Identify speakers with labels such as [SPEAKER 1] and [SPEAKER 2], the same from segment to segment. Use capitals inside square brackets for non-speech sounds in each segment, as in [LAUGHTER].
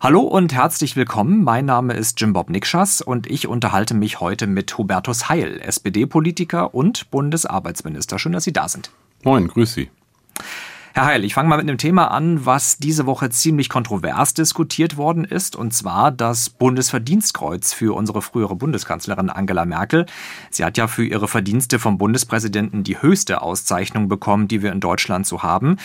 [SPEAKER 1] Hallo und herzlich willkommen. Mein Name ist Jim Bob Nikschas und ich unterhalte mich heute mit Hubertus Heil, SPD-Politiker und Bundesarbeitsminister. Schön, dass Sie da sind.
[SPEAKER 2] Moin, grüß Sie.
[SPEAKER 1] Herr Heil, ich fange mal mit einem Thema an, was diese Woche ziemlich kontrovers diskutiert worden ist, und zwar das Bundesverdienstkreuz für unsere frühere Bundeskanzlerin Angela Merkel. Sie hat ja für ihre Verdienste vom Bundespräsidenten die höchste Auszeichnung bekommen, die wir in Deutschland so haben.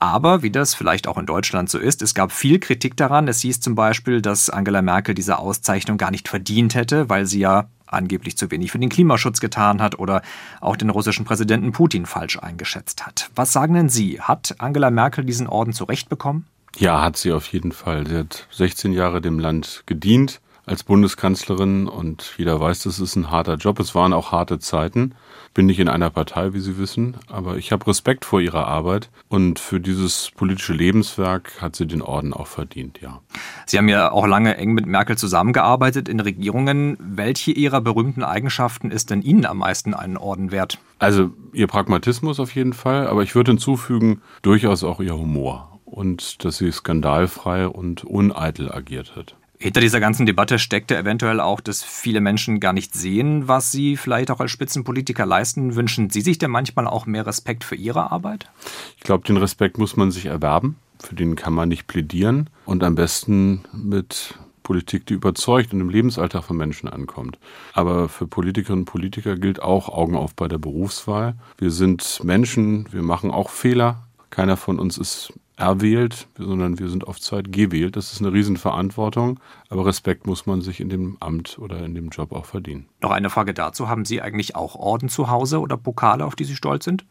[SPEAKER 1] Aber wie das vielleicht auch in Deutschland so ist, es gab viel Kritik daran. Es hieß zum Beispiel, dass Angela Merkel diese Auszeichnung gar nicht verdient hätte, weil sie ja angeblich zu wenig für den Klimaschutz getan hat oder auch den russischen Präsidenten Putin falsch eingeschätzt hat. Was sagen denn Sie? Hat Angela Merkel diesen Orden zurecht bekommen?
[SPEAKER 2] Ja, hat sie auf jeden Fall. Sie hat 16 Jahre dem Land gedient als Bundeskanzlerin und jeder weiß, das ist ein harter Job. Es waren auch harte Zeiten. Bin nicht in einer Partei, wie Sie wissen, aber ich habe Respekt vor ihrer Arbeit und für dieses politische Lebenswerk hat sie den Orden auch verdient, ja.
[SPEAKER 1] Sie haben ja auch lange eng mit Merkel zusammengearbeitet in Regierungen. Welche ihrer berühmten Eigenschaften ist denn Ihnen am meisten einen Orden wert?
[SPEAKER 2] Also ihr Pragmatismus auf jeden Fall, aber ich würde hinzufügen, durchaus auch ihr Humor und dass sie skandalfrei und uneitel agiert hat.
[SPEAKER 1] Hinter dieser ganzen Debatte steckte eventuell auch, dass viele Menschen gar nicht sehen, was sie vielleicht auch als Spitzenpolitiker leisten. Wünschen Sie sich denn manchmal auch mehr Respekt für Ihre Arbeit?
[SPEAKER 2] Ich glaube, den Respekt muss man sich erwerben. Für den kann man nicht plädieren und am besten mit Politik, die überzeugt und im Lebensalltag von Menschen ankommt. Aber für Politikerinnen und Politiker gilt auch Augen auf bei der Berufswahl. Wir sind Menschen, wir machen auch Fehler. Keiner von uns ist erwählt, sondern wir sind auf Zeit gewählt. Das ist eine Riesenverantwortung, aber Respekt muss man sich in dem Amt oder in dem Job auch verdienen.
[SPEAKER 1] Noch eine Frage dazu. Haben Sie eigentlich auch Orden zu Hause oder Pokale, auf die Sie stolz sind?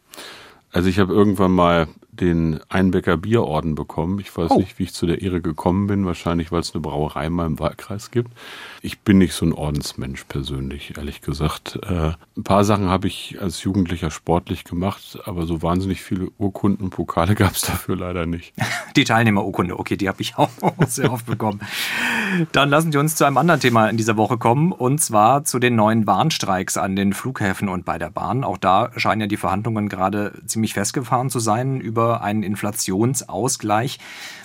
[SPEAKER 2] Also ich habe irgendwann mal den Einbecker Bierorden bekommen. Ich weiß oh. nicht, wie ich zu der Ehre gekommen bin. Wahrscheinlich, weil es eine Brauerei in meinem Wahlkreis gibt. Ich bin nicht so ein Ordensmensch persönlich, ehrlich gesagt. Äh, ein paar Sachen habe ich als Jugendlicher sportlich gemacht, aber so wahnsinnig viele Urkunden und Pokale [LAUGHS] gab es dafür leider nicht.
[SPEAKER 1] Die Teilnehmerurkunde, okay, die habe ich auch [LAUGHS] sehr oft bekommen. Dann lassen Sie uns zu einem anderen Thema in dieser Woche kommen, und zwar zu den neuen Warnstreiks an den Flughäfen und bei der Bahn. Auch da scheinen ja die Verhandlungen gerade ziemlich festgefahren zu sein über einen Inflationsausgleich.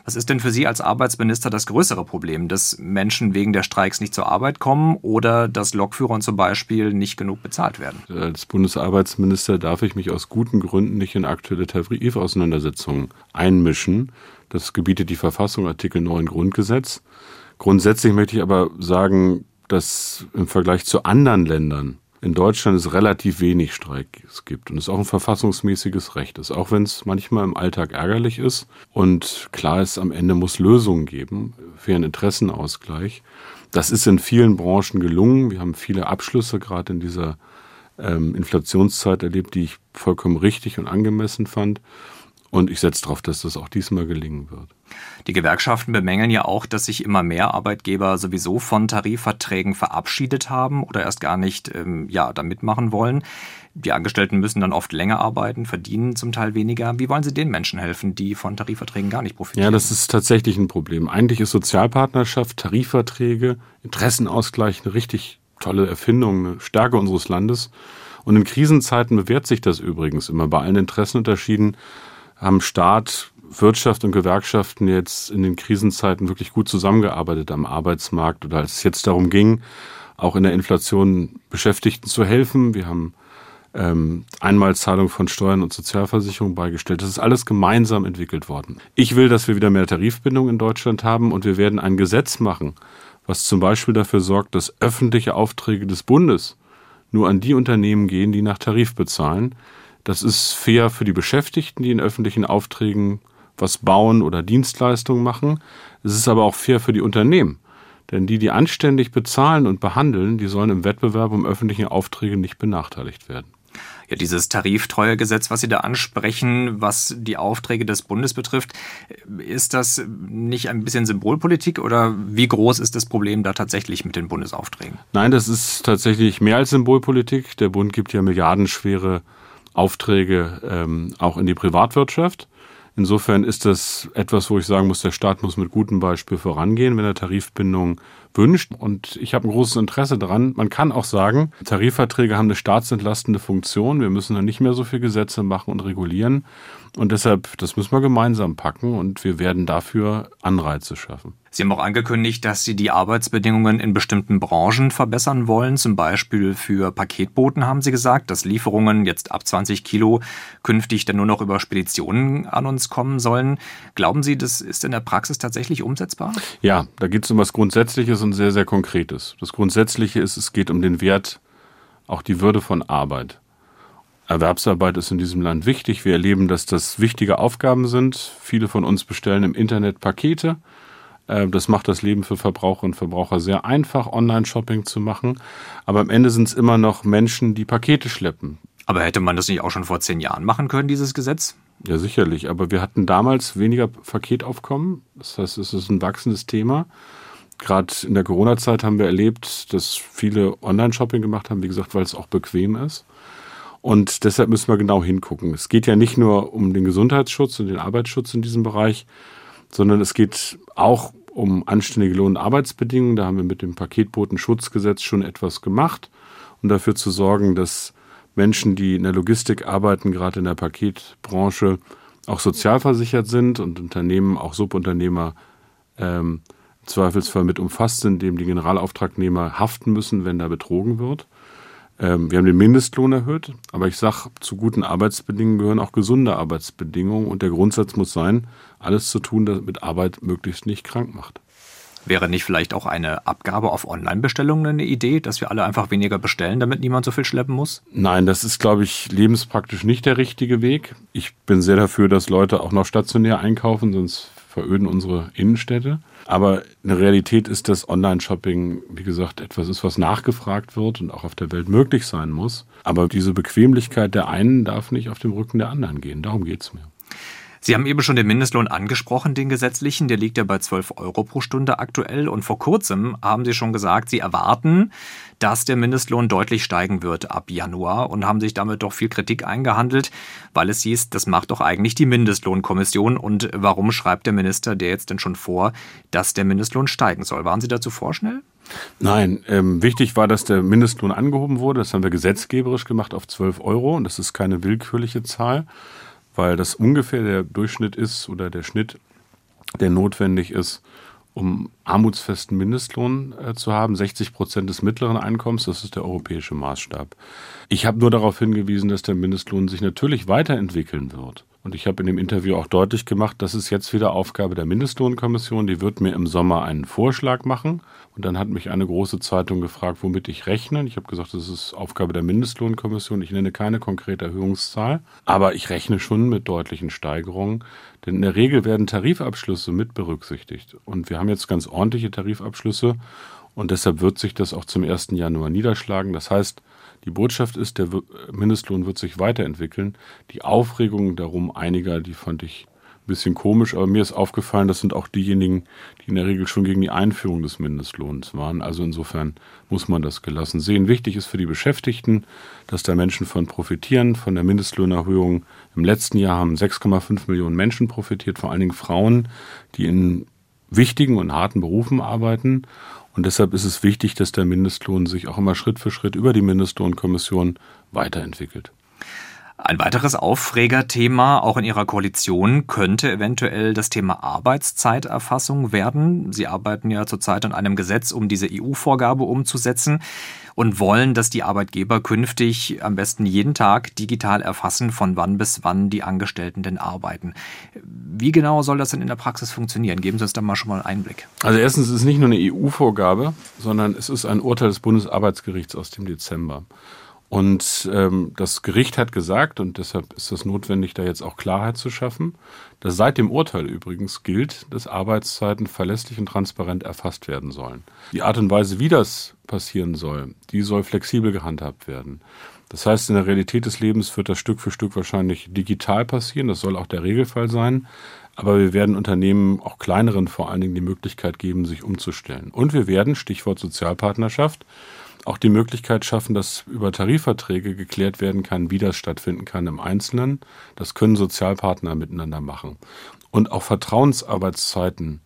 [SPEAKER 1] Was ist denn für Sie als Arbeitsminister das größere Problem, dass Menschen wegen der Streiks nicht zur Arbeit kommen oder dass Lokführern zum Beispiel nicht genug bezahlt werden?
[SPEAKER 2] Als Bundesarbeitsminister darf ich mich aus guten Gründen nicht in aktuelle Tarifauseinandersetzungen einmischen. Das gebietet die Verfassung, Artikel 9 Grundgesetz. Grundsätzlich möchte ich aber sagen, dass im Vergleich zu anderen Ländern in Deutschland es relativ wenig Streiks gibt und es auch ein verfassungsmäßiges Recht ist, auch wenn es manchmal im Alltag ärgerlich ist. Und klar ist, am Ende muss Lösungen geben für einen Interessenausgleich. Das ist in vielen Branchen gelungen. Wir haben viele Abschlüsse gerade in dieser ähm, Inflationszeit erlebt, die ich vollkommen richtig und angemessen fand. Und ich setze darauf, dass das auch diesmal gelingen wird.
[SPEAKER 1] Die Gewerkschaften bemängeln ja auch, dass sich immer mehr Arbeitgeber sowieso von Tarifverträgen verabschiedet haben oder erst gar nicht ähm, ja, da mitmachen wollen. Die Angestellten müssen dann oft länger arbeiten, verdienen zum Teil weniger. Wie wollen Sie den Menschen helfen, die von Tarifverträgen gar nicht profitieren?
[SPEAKER 2] Ja, das ist tatsächlich ein Problem. Eigentlich ist Sozialpartnerschaft, Tarifverträge, Interessenausgleich eine richtig tolle Erfindung, eine Stärke unseres Landes. Und in Krisenzeiten bewährt sich das übrigens immer. Bei allen Interessenunterschieden haben Staat, Wirtschaft und Gewerkschaften jetzt in den Krisenzeiten wirklich gut zusammengearbeitet am Arbeitsmarkt oder als es jetzt darum ging, auch in der Inflation Beschäftigten zu helfen. Wir haben ähm, Einmalzahlung von Steuern und Sozialversicherung beigestellt. Das ist alles gemeinsam entwickelt worden. Ich will, dass wir wieder mehr Tarifbindung in Deutschland haben und wir werden ein Gesetz machen, was zum Beispiel dafür sorgt, dass öffentliche Aufträge des Bundes nur an die Unternehmen gehen, die nach Tarif bezahlen. Das ist fair für die Beschäftigten, die in öffentlichen Aufträgen was bauen oder Dienstleistungen machen. Es ist aber auch fair für die Unternehmen. Denn die, die anständig bezahlen und behandeln, die sollen im Wettbewerb um öffentliche Aufträge nicht benachteiligt werden.
[SPEAKER 1] Ja, dieses Tariftreuegesetz, was Sie da ansprechen, was die Aufträge des Bundes betrifft, ist das nicht ein bisschen Symbolpolitik oder wie groß ist das Problem da tatsächlich mit den Bundesaufträgen?
[SPEAKER 2] Nein, das ist tatsächlich mehr als Symbolpolitik. Der Bund gibt ja milliardenschwere Aufträge ähm, auch in die Privatwirtschaft. Insofern ist das etwas, wo ich sagen muss, der Staat muss mit gutem Beispiel vorangehen, wenn er Tarifbindung wünscht. Und ich habe ein großes Interesse daran. Man kann auch sagen, Tarifverträge haben eine staatsentlastende Funktion. Wir müssen dann nicht mehr so viel Gesetze machen und regulieren. Und deshalb, das müssen wir gemeinsam packen und wir werden dafür Anreize schaffen.
[SPEAKER 1] Sie haben auch angekündigt, dass Sie die Arbeitsbedingungen in bestimmten Branchen verbessern wollen. Zum Beispiel für Paketboten haben Sie gesagt, dass Lieferungen jetzt ab 20 Kilo künftig dann nur noch über Speditionen an uns kommen sollen. Glauben Sie, das ist in der Praxis tatsächlich umsetzbar?
[SPEAKER 2] Ja, da geht es um was Grundsätzliches und sehr, sehr Konkretes. Das Grundsätzliche ist, es geht um den Wert, auch die Würde von Arbeit. Erwerbsarbeit ist in diesem Land wichtig. Wir erleben, dass das wichtige Aufgaben sind. Viele von uns bestellen im Internet Pakete. Äh, das macht das Leben für Verbraucherinnen und Verbraucher sehr einfach, Online-Shopping zu machen. Aber am Ende sind es immer noch Menschen, die Pakete schleppen.
[SPEAKER 1] Aber hätte man das nicht auch schon vor zehn Jahren machen können, dieses Gesetz?
[SPEAKER 2] Ja, sicherlich. Aber wir hatten damals weniger Paketaufkommen. Das heißt, es ist ein wachsendes Thema. Gerade in der Corona-Zeit haben wir erlebt, dass viele Online-Shopping gemacht haben, wie gesagt, weil es auch bequem ist. Und deshalb müssen wir genau hingucken. Es geht ja nicht nur um den Gesundheitsschutz und den Arbeitsschutz in diesem Bereich, sondern es geht auch um anständige Lohn- und Arbeitsbedingungen. Da haben wir mit dem Paketbotenschutzgesetz schon etwas gemacht, um dafür zu sorgen, dass Menschen, die in der Logistik arbeiten, gerade in der Paketbranche, auch sozialversichert sind und Unternehmen, auch Subunternehmer, ähm, im Zweifelsfall mit umfasst sind, dem die Generalauftragnehmer haften müssen, wenn da betrogen wird. Ähm, wir haben den Mindestlohn erhöht, aber ich sage, zu guten Arbeitsbedingungen gehören auch gesunde Arbeitsbedingungen und der Grundsatz muss sein, alles zu tun, damit Arbeit möglichst nicht krank macht.
[SPEAKER 1] Wäre nicht vielleicht auch eine Abgabe auf Online-Bestellungen eine Idee, dass wir alle einfach weniger bestellen, damit niemand so viel schleppen muss?
[SPEAKER 2] Nein, das ist, glaube ich, lebenspraktisch nicht der richtige Weg. Ich bin sehr dafür, dass Leute auch noch stationär einkaufen, sonst veröden unsere Innenstädte. Aber eine Realität ist, dass Online-Shopping, wie gesagt, etwas ist, was nachgefragt wird und auch auf der Welt möglich sein muss. Aber diese Bequemlichkeit der einen darf nicht auf dem Rücken der anderen gehen. Darum geht es mir.
[SPEAKER 1] Sie haben eben schon den Mindestlohn angesprochen, den gesetzlichen. Der liegt ja bei 12 Euro pro Stunde aktuell. Und vor kurzem haben Sie schon gesagt, Sie erwarten, dass der Mindestlohn deutlich steigen wird ab Januar und haben sich damit doch viel Kritik eingehandelt, weil es hieß, das macht doch eigentlich die Mindestlohnkommission. Und warum schreibt der Minister der jetzt denn schon vor, dass der Mindestlohn steigen soll? Waren Sie dazu vorschnell?
[SPEAKER 2] Nein, ähm, wichtig war, dass der Mindestlohn angehoben wurde. Das haben wir gesetzgeberisch gemacht auf 12 Euro und das ist keine willkürliche Zahl weil das ungefähr der Durchschnitt ist oder der Schnitt, der notwendig ist, um armutsfesten Mindestlohn äh, zu haben, 60 Prozent des mittleren Einkommens, das ist der europäische Maßstab. Ich habe nur darauf hingewiesen, dass der Mindestlohn sich natürlich weiterentwickeln wird. Und ich habe in dem Interview auch deutlich gemacht, das ist jetzt wieder Aufgabe der Mindestlohnkommission. Die wird mir im Sommer einen Vorschlag machen. Und dann hat mich eine große Zeitung gefragt, womit ich rechne. Ich habe gesagt, das ist Aufgabe der Mindestlohnkommission. Ich nenne keine konkrete Erhöhungszahl, aber ich rechne schon mit deutlichen Steigerungen. Denn in der Regel werden Tarifabschlüsse mit berücksichtigt. Und wir haben jetzt ganz ordentliche Tarifabschlüsse. Und deshalb wird sich das auch zum 1. Januar niederschlagen. Das heißt, die Botschaft ist, der Mindestlohn wird sich weiterentwickeln. Die Aufregung darum einiger, die fand ich ein bisschen komisch, aber mir ist aufgefallen, das sind auch diejenigen, die in der Regel schon gegen die Einführung des Mindestlohns waren. Also insofern muss man das gelassen sehen. Wichtig ist für die Beschäftigten, dass da Menschen von profitieren, von der Mindestlohnerhöhung. Im letzten Jahr haben 6,5 Millionen Menschen profitiert, vor allen Dingen Frauen, die in wichtigen und harten Berufen arbeiten. Und deshalb ist es wichtig, dass der Mindestlohn sich auch immer Schritt für Schritt über die Mindestlohnkommission weiterentwickelt.
[SPEAKER 1] Ein weiteres Aufregerthema auch in Ihrer Koalition könnte eventuell das Thema Arbeitszeiterfassung werden. Sie arbeiten ja zurzeit an einem Gesetz, um diese EU-Vorgabe umzusetzen und wollen, dass die Arbeitgeber künftig am besten jeden Tag digital erfassen, von wann bis wann die Angestellten denn arbeiten. Wie genau soll das denn in der Praxis funktionieren? Geben Sie uns da mal schon mal einen Einblick.
[SPEAKER 2] Also erstens ist es nicht nur eine EU-Vorgabe, sondern es ist ein Urteil des Bundesarbeitsgerichts aus dem Dezember. Und ähm, das Gericht hat gesagt, und deshalb ist es notwendig, da jetzt auch Klarheit zu schaffen, dass seit dem Urteil übrigens gilt, dass Arbeitszeiten verlässlich und transparent erfasst werden sollen. Die Art und Weise, wie das passieren soll, die soll flexibel gehandhabt werden. Das heißt, in der Realität des Lebens wird das Stück für Stück wahrscheinlich digital passieren. Das soll auch der Regelfall sein. Aber wir werden Unternehmen, auch kleineren vor allen Dingen, die Möglichkeit geben, sich umzustellen. Und wir werden, Stichwort Sozialpartnerschaft, auch die Möglichkeit schaffen, dass über Tarifverträge geklärt werden kann, wie das stattfinden kann im Einzelnen. Das können Sozialpartner miteinander machen. Und auch Vertrauensarbeitszeiten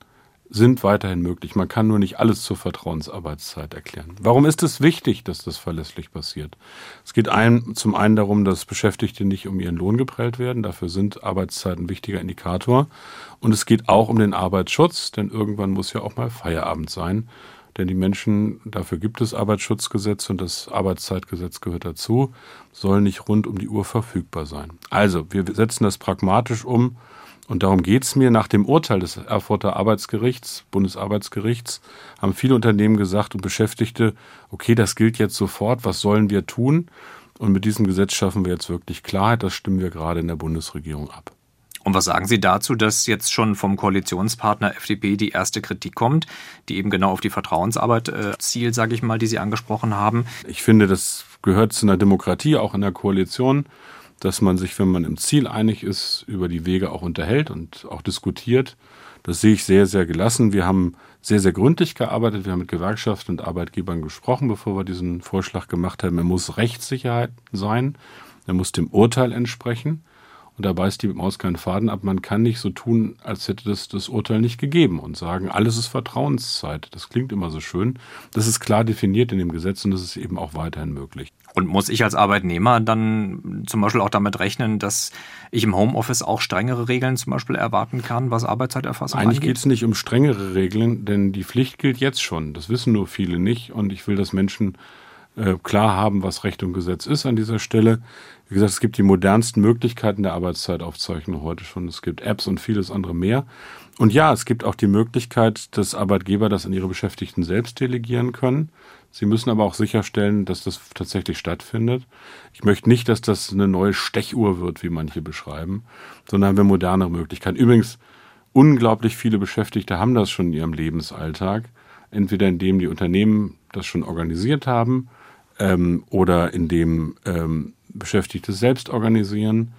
[SPEAKER 2] sind weiterhin möglich. Man kann nur nicht alles zur Vertrauensarbeitszeit erklären. Warum ist es wichtig, dass das verlässlich passiert? Es geht ein, zum einen darum, dass Beschäftigte nicht um ihren Lohn geprellt werden. Dafür sind Arbeitszeiten ein wichtiger Indikator. Und es geht auch um den Arbeitsschutz, denn irgendwann muss ja auch mal Feierabend sein. Denn die Menschen, dafür gibt es Arbeitsschutzgesetz und das Arbeitszeitgesetz gehört dazu, sollen nicht rund um die Uhr verfügbar sein. Also, wir setzen das pragmatisch um und darum geht es mir. Nach dem Urteil des Erfurter Arbeitsgerichts, Bundesarbeitsgerichts, haben viele Unternehmen gesagt und Beschäftigte, okay, das gilt jetzt sofort, was sollen wir tun? Und mit diesem Gesetz schaffen wir jetzt wirklich Klarheit. Das stimmen wir gerade in der Bundesregierung ab.
[SPEAKER 1] Und was sagen Sie dazu, dass jetzt schon vom Koalitionspartner FDP die erste Kritik kommt, die eben genau auf die Vertrauensarbeit äh, zielt, sage ich mal, die Sie angesprochen haben?
[SPEAKER 2] Ich finde, das gehört zu einer Demokratie, auch in der Koalition dass man sich, wenn man im Ziel einig ist, über die Wege auch unterhält und auch diskutiert. Das sehe ich sehr, sehr gelassen. Wir haben sehr, sehr gründlich gearbeitet. Wir haben mit Gewerkschaften und Arbeitgebern gesprochen, bevor wir diesen Vorschlag gemacht haben. Er muss Rechtssicherheit sein. Er muss dem Urteil entsprechen. Und da beißt die Maus keinen Faden ab. Man kann nicht so tun, als hätte das das Urteil nicht gegeben und sagen, alles ist Vertrauenszeit. Das klingt immer so schön. Das ist klar definiert in dem Gesetz und das ist eben auch weiterhin möglich.
[SPEAKER 1] Und muss ich als Arbeitnehmer dann zum Beispiel auch damit rechnen, dass ich im Homeoffice auch strengere Regeln zum Beispiel erwarten kann, was Arbeitszeiterfassung
[SPEAKER 2] Eigentlich angeht? geht es nicht um strengere Regeln, denn die Pflicht gilt jetzt schon. Das wissen nur viele nicht und ich will, dass Menschen äh, klar haben, was Recht und Gesetz ist an dieser Stelle. Wie gesagt, es gibt die modernsten Möglichkeiten der Arbeitszeitaufzeichnung heute schon. Es gibt Apps und vieles andere mehr. Und ja, es gibt auch die Möglichkeit, dass Arbeitgeber das an ihre Beschäftigten selbst delegieren können. Sie müssen aber auch sicherstellen, dass das tatsächlich stattfindet. Ich möchte nicht, dass das eine neue Stechuhr wird, wie manche beschreiben, sondern haben wir moderne Möglichkeiten. Übrigens, unglaublich viele Beschäftigte haben das schon in ihrem Lebensalltag. Entweder indem die Unternehmen das schon organisiert haben ähm, oder indem ähm, Beschäftigte selbst organisieren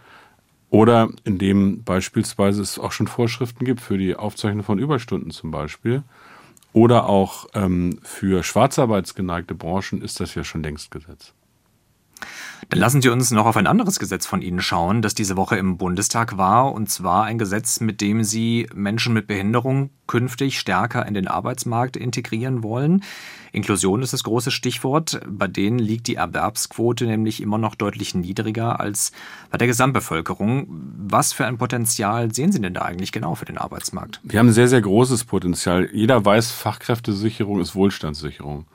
[SPEAKER 2] oder indem beispielsweise es auch schon Vorschriften gibt für die Aufzeichnung von Überstunden zum Beispiel. Oder auch ähm, für schwarzarbeitsgeneigte Branchen ist das ja schon längst Gesetz.
[SPEAKER 1] Dann lassen Sie uns noch auf ein anderes Gesetz von Ihnen schauen, das diese Woche im Bundestag war, und zwar ein Gesetz, mit dem Sie Menschen mit Behinderung künftig stärker in den Arbeitsmarkt integrieren wollen. Inklusion ist das große Stichwort. Bei denen liegt die Erwerbsquote nämlich immer noch deutlich niedriger als bei der Gesamtbevölkerung. Was für ein Potenzial sehen Sie denn da eigentlich genau für den Arbeitsmarkt?
[SPEAKER 2] Wir haben sehr, sehr großes Potenzial. Jeder weiß, Fachkräftesicherung ist Wohlstandssicherung.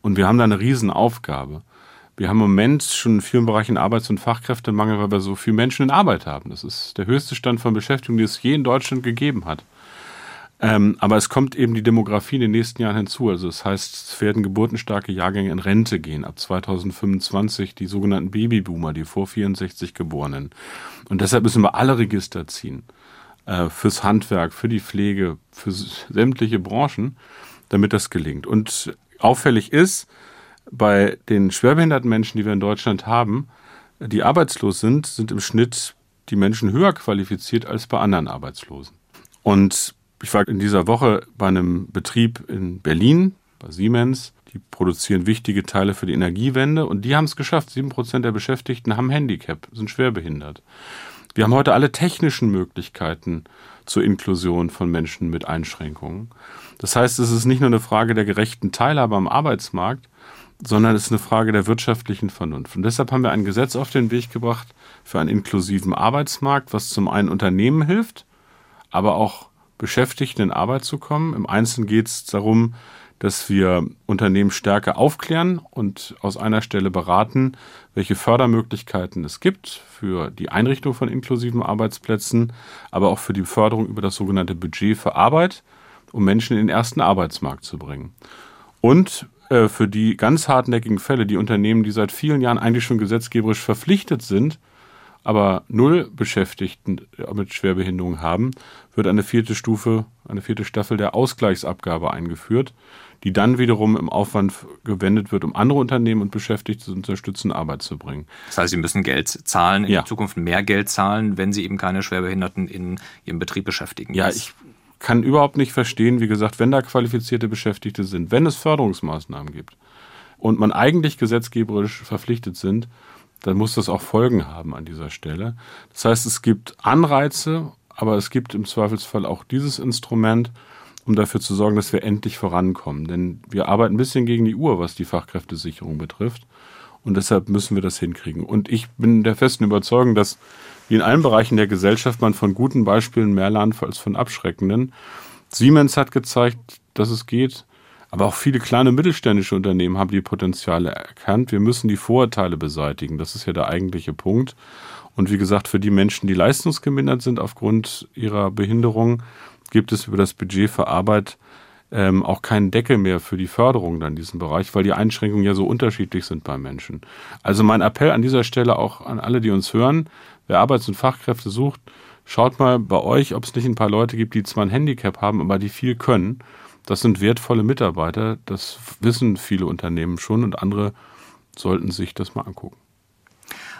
[SPEAKER 2] Und wir haben da eine Riesenaufgabe. Wir haben im Moment schon in vielen Bereichen Arbeits- und Fachkräftemangel, weil wir so viele Menschen in Arbeit haben. Das ist der höchste Stand von Beschäftigung, den es je in Deutschland gegeben hat. Ähm, aber es kommt eben die Demografie in den nächsten Jahren hinzu. Also das heißt, es werden geburtenstarke Jahrgänge in Rente gehen. Ab 2025 die sogenannten Babyboomer, die vor 64 Geborenen. Und deshalb müssen wir alle Register ziehen. Äh, fürs Handwerk, für die Pflege, für sämtliche Branchen, damit das gelingt. Und auffällig ist, bei den schwerbehinderten Menschen, die wir in Deutschland haben, die arbeitslos sind, sind im Schnitt die Menschen höher qualifiziert als bei anderen Arbeitslosen. Und ich war in dieser Woche bei einem Betrieb in Berlin, bei Siemens. Die produzieren wichtige Teile für die Energiewende und die haben es geschafft. Sieben Prozent der Beschäftigten haben Handicap, sind schwerbehindert. Wir haben heute alle technischen Möglichkeiten zur Inklusion von Menschen mit Einschränkungen. Das heißt, es ist nicht nur eine Frage der gerechten Teilhabe am Arbeitsmarkt, sondern es ist eine Frage der wirtschaftlichen Vernunft. Und deshalb haben wir ein Gesetz auf den Weg gebracht für einen inklusiven Arbeitsmarkt, was zum einen Unternehmen hilft, aber auch Beschäftigten in Arbeit zu kommen. Im Einzelnen geht es darum, dass wir Unternehmen stärker aufklären und aus einer Stelle beraten, welche Fördermöglichkeiten es gibt für die Einrichtung von inklusiven Arbeitsplätzen, aber auch für die Förderung über das sogenannte Budget für Arbeit, um Menschen in den ersten Arbeitsmarkt zu bringen. Und äh, für die ganz hartnäckigen Fälle, die Unternehmen, die seit vielen Jahren eigentlich schon gesetzgeberisch verpflichtet sind, aber null Beschäftigten mit Schwerbehinderung haben, wird eine vierte Stufe, eine vierte Staffel der Ausgleichsabgabe eingeführt, die dann wiederum im Aufwand gewendet wird, um andere Unternehmen und Beschäftigte zu unterstützen, Arbeit zu bringen.
[SPEAKER 1] Das heißt, sie müssen Geld zahlen, in ja. Zukunft mehr Geld zahlen, wenn sie eben keine Schwerbehinderten in ihrem Betrieb beschäftigen.
[SPEAKER 2] Ja, ich kann überhaupt nicht verstehen, wie gesagt, wenn da qualifizierte Beschäftigte sind, wenn es Förderungsmaßnahmen gibt und man eigentlich gesetzgeberisch verpflichtet sind, dann muss das auch Folgen haben an dieser Stelle. Das heißt, es gibt Anreize, aber es gibt im Zweifelsfall auch dieses Instrument um dafür zu sorgen, dass wir endlich vorankommen. Denn wir arbeiten ein bisschen gegen die Uhr, was die Fachkräftesicherung betrifft. Und deshalb müssen wir das hinkriegen. Und ich bin der festen Überzeugung, dass wie in allen Bereichen der Gesellschaft man von guten Beispielen mehr lernt als von abschreckenden. Siemens hat gezeigt, dass es geht. Aber auch viele kleine mittelständische Unternehmen haben die Potenziale erkannt. Wir müssen die Vorurteile beseitigen. Das ist ja der eigentliche Punkt. Und wie gesagt, für die Menschen, die leistungsgemindert sind aufgrund ihrer Behinderung, gibt es über das Budget für Arbeit ähm, auch keinen Deckel mehr für die Förderung dann in diesem Bereich, weil die Einschränkungen ja so unterschiedlich sind bei Menschen. Also mein Appell an dieser Stelle auch an alle, die uns hören, wer Arbeits- und Fachkräfte sucht, schaut mal bei euch, ob es nicht ein paar Leute gibt, die zwar ein Handicap haben, aber die viel können das sind wertvolle Mitarbeiter, das wissen viele Unternehmen schon und andere sollten sich das mal angucken.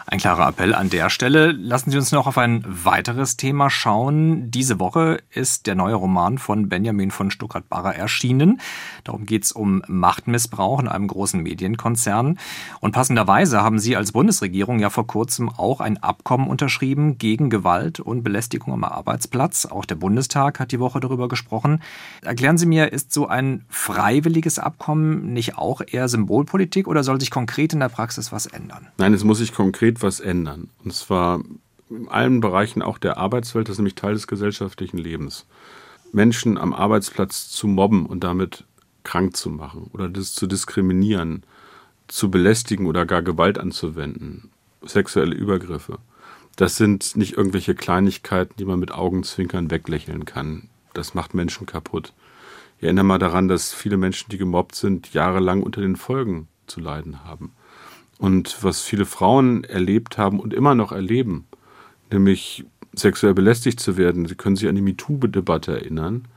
[SPEAKER 1] Ein klarer Appell an der Stelle. Lassen Sie uns noch auf ein weiteres Thema schauen. Diese Woche ist der neue Roman von Benjamin von Stuckrad-Barre erschienen. Darum geht es um Machtmissbrauch in einem großen Medienkonzern. Und passenderweise haben Sie als Bundesregierung ja vor kurzem auch ein Abkommen unterschrieben gegen Gewalt und Belästigung am Arbeitsplatz. Auch der Bundestag hat die Woche darüber gesprochen. Erklären Sie mir, ist so ein freiwilliges Abkommen nicht auch eher Symbolpolitik oder soll sich konkret in der Praxis was ändern?
[SPEAKER 2] Nein, es muss sich konkret konkret was ändern. Und zwar in allen Bereichen auch der Arbeitswelt, das ist nämlich Teil des gesellschaftlichen Lebens. Menschen am Arbeitsplatz zu mobben und damit krank zu machen oder das zu diskriminieren, zu belästigen oder gar Gewalt anzuwenden, sexuelle Übergriffe. Das sind nicht irgendwelche Kleinigkeiten, die man mit Augenzwinkern weglächeln kann. Das macht Menschen kaputt. Ich erinnere mal daran, dass viele Menschen, die gemobbt sind, jahrelang unter den Folgen zu leiden haben. Und was viele Frauen erlebt haben und immer noch erleben, nämlich sexuell belästigt zu werden, Sie können sich an die MeToo-Debatte erinnern,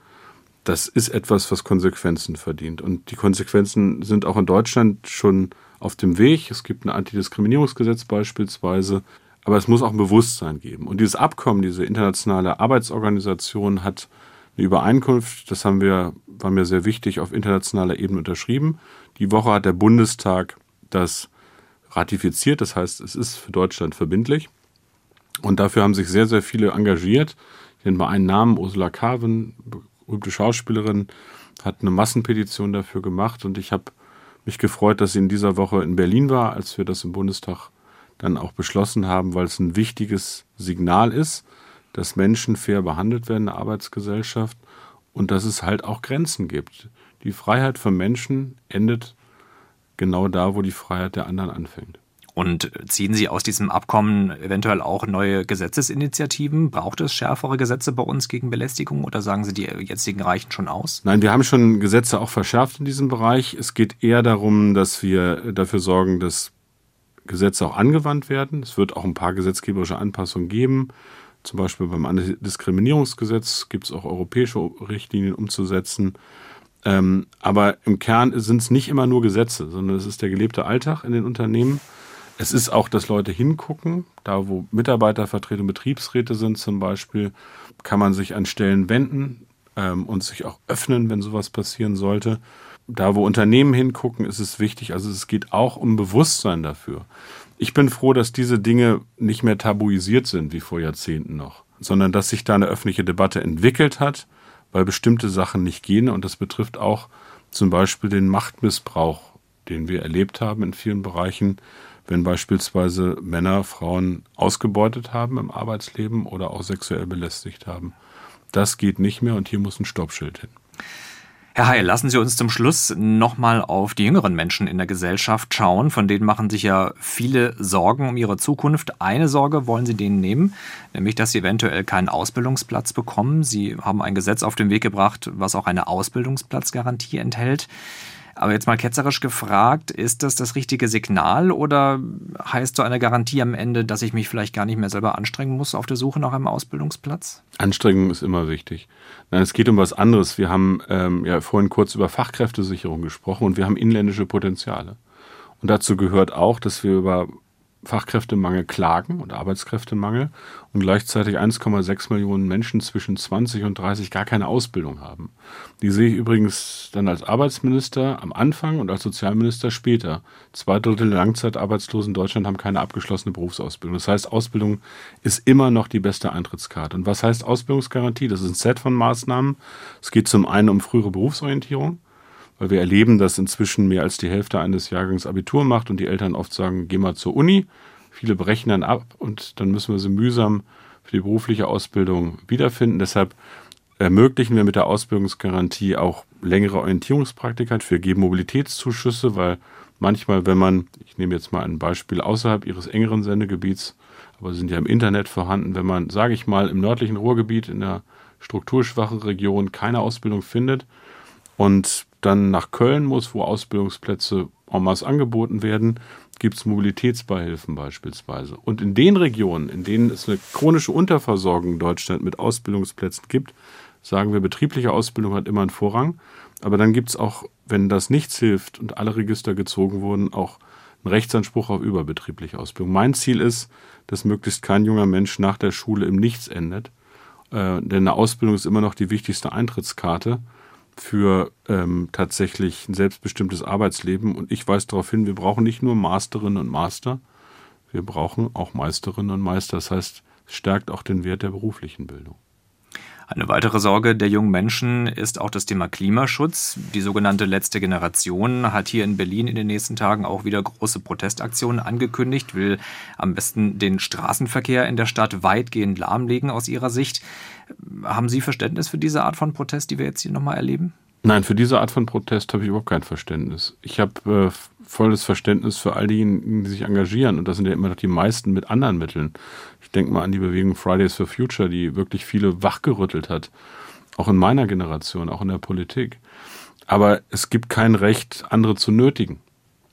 [SPEAKER 2] das ist etwas, was Konsequenzen verdient. Und die Konsequenzen sind auch in Deutschland schon auf dem Weg. Es gibt ein Antidiskriminierungsgesetz beispielsweise. Aber es muss auch ein Bewusstsein geben. Und dieses Abkommen, diese internationale Arbeitsorganisation hat eine Übereinkunft, das haben wir, war mir sehr wichtig, auf internationaler Ebene unterschrieben. Die Woche hat der Bundestag das ratifiziert. Das heißt, es ist für Deutschland verbindlich. Und dafür haben sich sehr, sehr viele engagiert. Ich nenne mal einen Namen, Ursula Carven, berühmte Schauspielerin, hat eine Massenpetition dafür gemacht. Und ich habe mich gefreut, dass sie in dieser Woche in Berlin war, als wir das im Bundestag dann auch beschlossen haben, weil es ein wichtiges Signal ist, dass Menschen fair behandelt werden in der Arbeitsgesellschaft und dass es halt auch Grenzen gibt. Die Freiheit von Menschen endet genau da, wo die Freiheit der anderen anfängt.
[SPEAKER 1] Und ziehen Sie aus diesem Abkommen eventuell auch neue Gesetzesinitiativen? Braucht es schärfere Gesetze bei uns gegen Belästigung oder sagen Sie, die jetzigen reichen schon aus?
[SPEAKER 2] Nein, wir haben schon Gesetze auch verschärft in diesem Bereich. Es geht eher darum, dass wir dafür sorgen, dass Gesetze auch angewandt werden. Es wird auch ein paar gesetzgeberische Anpassungen geben. Zum Beispiel beim Antidiskriminierungsgesetz gibt es auch europäische Richtlinien umzusetzen. Ähm, aber im Kern sind es nicht immer nur Gesetze, sondern es ist der gelebte Alltag in den Unternehmen. Es ist auch, dass Leute hingucken. Da, wo Mitarbeitervertretung, Betriebsräte sind zum Beispiel, kann man sich an Stellen wenden ähm, und sich auch öffnen, wenn sowas passieren sollte. Da, wo Unternehmen hingucken, ist es wichtig. Also es geht auch um Bewusstsein dafür. Ich bin froh, dass diese Dinge nicht mehr tabuisiert sind wie vor Jahrzehnten noch, sondern dass sich da eine öffentliche Debatte entwickelt hat weil bestimmte Sachen nicht gehen. Und das betrifft auch zum Beispiel den Machtmissbrauch, den wir erlebt haben in vielen Bereichen, wenn beispielsweise Männer Frauen ausgebeutet haben im Arbeitsleben oder auch sexuell belästigt haben. Das geht nicht mehr und hier muss ein Stoppschild hin.
[SPEAKER 1] Herr Heil, lassen Sie uns zum Schluss nochmal auf die jüngeren Menschen in der Gesellschaft schauen. Von denen machen sich ja viele Sorgen um ihre Zukunft. Eine Sorge wollen Sie denen nehmen, nämlich dass sie eventuell keinen Ausbildungsplatz bekommen. Sie haben ein Gesetz auf den Weg gebracht, was auch eine Ausbildungsplatzgarantie enthält. Aber jetzt mal ketzerisch gefragt, ist das das richtige Signal oder heißt so eine Garantie am Ende, dass ich mich vielleicht gar nicht mehr selber anstrengen muss auf der Suche nach einem Ausbildungsplatz?
[SPEAKER 2] Anstrengung ist immer wichtig. Nein, es geht um was anderes. Wir haben ähm, ja vorhin kurz über Fachkräftesicherung gesprochen und wir haben inländische Potenziale. Und dazu gehört auch, dass wir über Fachkräftemangel klagen und Arbeitskräftemangel und gleichzeitig 1,6 Millionen Menschen zwischen 20 und 30 gar keine Ausbildung haben. Die sehe ich übrigens dann als Arbeitsminister am Anfang und als Sozialminister später. Zwei Drittel der Langzeitarbeitslosen in Deutschland haben keine abgeschlossene Berufsausbildung. Das heißt, Ausbildung ist immer noch die beste Eintrittskarte. Und was heißt Ausbildungsgarantie? Das ist ein Set von Maßnahmen. Es geht zum einen um frühere Berufsorientierung weil wir erleben, dass inzwischen mehr als die Hälfte eines Jahrgangs Abitur macht und die Eltern oft sagen, geh mal zur Uni. Viele brechen dann ab und dann müssen wir sie mühsam für die berufliche Ausbildung wiederfinden. Deshalb ermöglichen wir mit der Ausbildungsgarantie auch längere Orientierungspraktika. Wir geben Mobilitätszuschüsse, weil manchmal, wenn man, ich nehme jetzt mal ein Beispiel außerhalb Ihres engeren Sendegebiets, aber sie sind ja im Internet vorhanden, wenn man, sage ich mal, im nördlichen Ruhrgebiet in der strukturschwachen Region keine Ausbildung findet und dann nach Köln muss, wo Ausbildungsplätze en masse angeboten werden, gibt es Mobilitätsbeihilfen beispielsweise. Und in den Regionen, in denen es eine chronische Unterversorgung in Deutschland mit Ausbildungsplätzen gibt, sagen wir, betriebliche Ausbildung hat immer einen Vorrang. Aber dann gibt es auch, wenn das nichts hilft und alle Register gezogen wurden, auch einen Rechtsanspruch auf überbetriebliche Ausbildung. Mein Ziel ist, dass möglichst kein junger Mensch nach der Schule im Nichts endet. Äh, denn eine Ausbildung ist immer noch die wichtigste Eintrittskarte für ähm, tatsächlich ein selbstbestimmtes Arbeitsleben. Und ich weise darauf hin, wir brauchen nicht nur Masterinnen und Master, wir brauchen auch Meisterinnen und Meister. Das heißt, es stärkt auch den Wert der beruflichen Bildung.
[SPEAKER 1] Eine weitere Sorge der jungen Menschen ist auch das Thema Klimaschutz. Die sogenannte letzte Generation hat hier in Berlin in den nächsten Tagen auch wieder große Protestaktionen angekündigt, will am besten den Straßenverkehr in der Stadt weitgehend lahmlegen aus ihrer Sicht. Haben Sie Verständnis für diese Art von Protest, die wir jetzt hier nochmal erleben?
[SPEAKER 2] Nein, für diese Art von Protest habe ich überhaupt kein Verständnis. Ich habe äh, volles Verständnis für all diejenigen, die sich engagieren. Und das sind ja immer noch die meisten mit anderen Mitteln. Ich denke mal an die Bewegung Fridays for Future, die wirklich viele wachgerüttelt hat. Auch in meiner Generation, auch in der Politik. Aber es gibt kein Recht, andere zu nötigen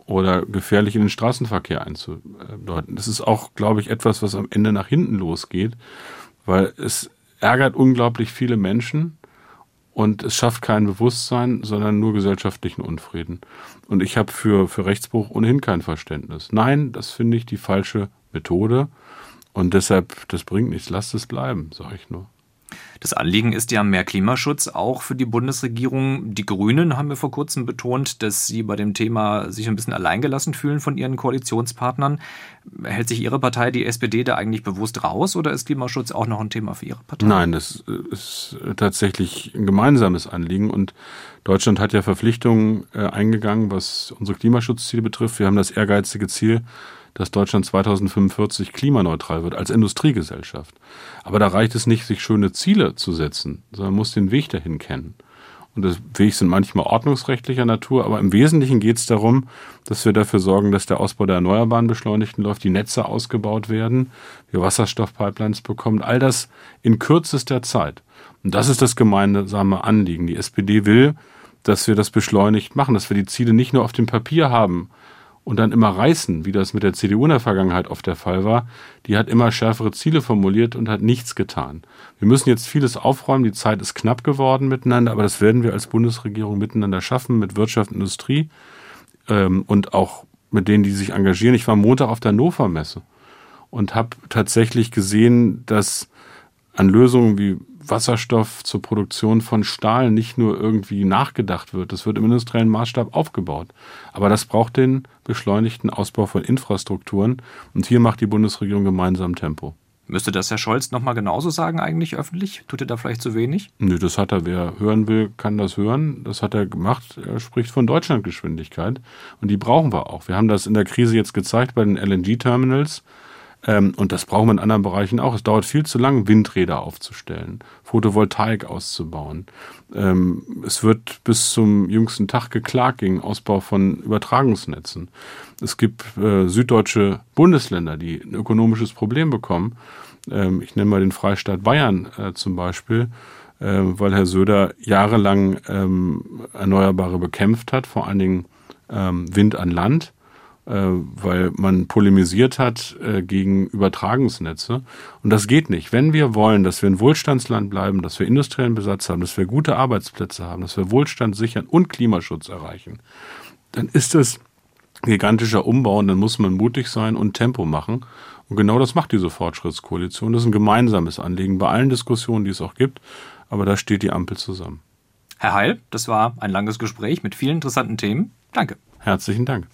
[SPEAKER 2] oder gefährlich in den Straßenverkehr einzudeuten. Das ist auch, glaube ich, etwas, was am Ende nach hinten losgeht, weil es ärgert unglaublich viele Menschen und es schafft kein Bewusstsein, sondern nur gesellschaftlichen Unfrieden. Und ich habe für, für Rechtsbruch ohnehin kein Verständnis. Nein, das finde ich die falsche Methode und deshalb, das bringt nichts, lasst es bleiben, sage ich nur.
[SPEAKER 1] Das Anliegen ist ja mehr Klimaschutz, auch für die Bundesregierung. Die Grünen haben ja vor kurzem betont, dass sie bei dem Thema sich ein bisschen alleingelassen fühlen von ihren Koalitionspartnern. Hält sich Ihre Partei, die SPD, da eigentlich bewusst raus oder ist Klimaschutz auch noch ein Thema für Ihre Partei?
[SPEAKER 2] Nein, das ist tatsächlich ein gemeinsames Anliegen und Deutschland hat ja Verpflichtungen äh, eingegangen, was unsere Klimaschutzziele betrifft. Wir haben das ehrgeizige Ziel, dass Deutschland 2045 klimaneutral wird als Industriegesellschaft. Aber da reicht es nicht, sich schöne Ziele zu setzen, sondern man muss den Weg dahin kennen. Und das Weg sind manchmal ordnungsrechtlicher Natur, aber im Wesentlichen geht es darum, dass wir dafür sorgen, dass der Ausbau der Erneuerbaren beschleunigt läuft, die Netze ausgebaut werden, wir Wasserstoffpipelines bekommen, all das in kürzester Zeit. Und das ist das gemeinsame Anliegen. Die SPD will, dass wir das beschleunigt machen, dass wir die Ziele nicht nur auf dem Papier haben, und dann immer reißen, wie das mit der CDU in der Vergangenheit oft der Fall war, die hat immer schärfere Ziele formuliert und hat nichts getan. Wir müssen jetzt vieles aufräumen, die Zeit ist knapp geworden miteinander, aber das werden wir als Bundesregierung miteinander schaffen, mit Wirtschaft und Industrie ähm, und auch mit denen, die sich engagieren. Ich war Montag auf der Hannover Messe und habe tatsächlich gesehen, dass an Lösungen wie Wasserstoff zur Produktion von Stahl nicht nur irgendwie nachgedacht wird. Das wird im industriellen Maßstab aufgebaut. Aber das braucht den beschleunigten Ausbau von Infrastrukturen. Und hier macht die Bundesregierung gemeinsam Tempo.
[SPEAKER 1] Müsste das Herr Scholz nochmal genauso sagen eigentlich öffentlich? Tut er da vielleicht zu wenig?
[SPEAKER 2] Nö, das hat er. Wer hören will, kann das hören. Das hat er gemacht. Er spricht von Deutschlandgeschwindigkeit. Und die brauchen wir auch. Wir haben das in der Krise jetzt gezeigt bei den LNG-Terminals. Ähm, und das brauchen wir in anderen Bereichen auch. Es dauert viel zu lang, Windräder aufzustellen, Photovoltaik auszubauen. Ähm, es wird bis zum jüngsten Tag geklagt gegen Ausbau von Übertragungsnetzen. Es gibt äh, süddeutsche Bundesländer, die ein ökonomisches Problem bekommen. Ähm, ich nenne mal den Freistaat Bayern äh, zum Beispiel, äh, weil Herr Söder jahrelang ähm, Erneuerbare bekämpft hat, vor allen Dingen ähm, Wind an Land weil man polemisiert hat äh, gegen Übertragungsnetze. Und das geht nicht. Wenn wir wollen, dass wir ein Wohlstandsland bleiben, dass wir industriellen Besatz haben, dass wir gute Arbeitsplätze haben, dass wir Wohlstand sichern und Klimaschutz erreichen, dann ist es gigantischer Umbau und dann muss man mutig sein und Tempo machen. Und genau das macht diese Fortschrittskoalition. Das ist ein gemeinsames Anliegen bei allen Diskussionen, die es auch gibt. Aber da steht die Ampel zusammen.
[SPEAKER 1] Herr Heil, das war ein langes Gespräch mit vielen interessanten Themen. Danke.
[SPEAKER 2] Herzlichen Dank.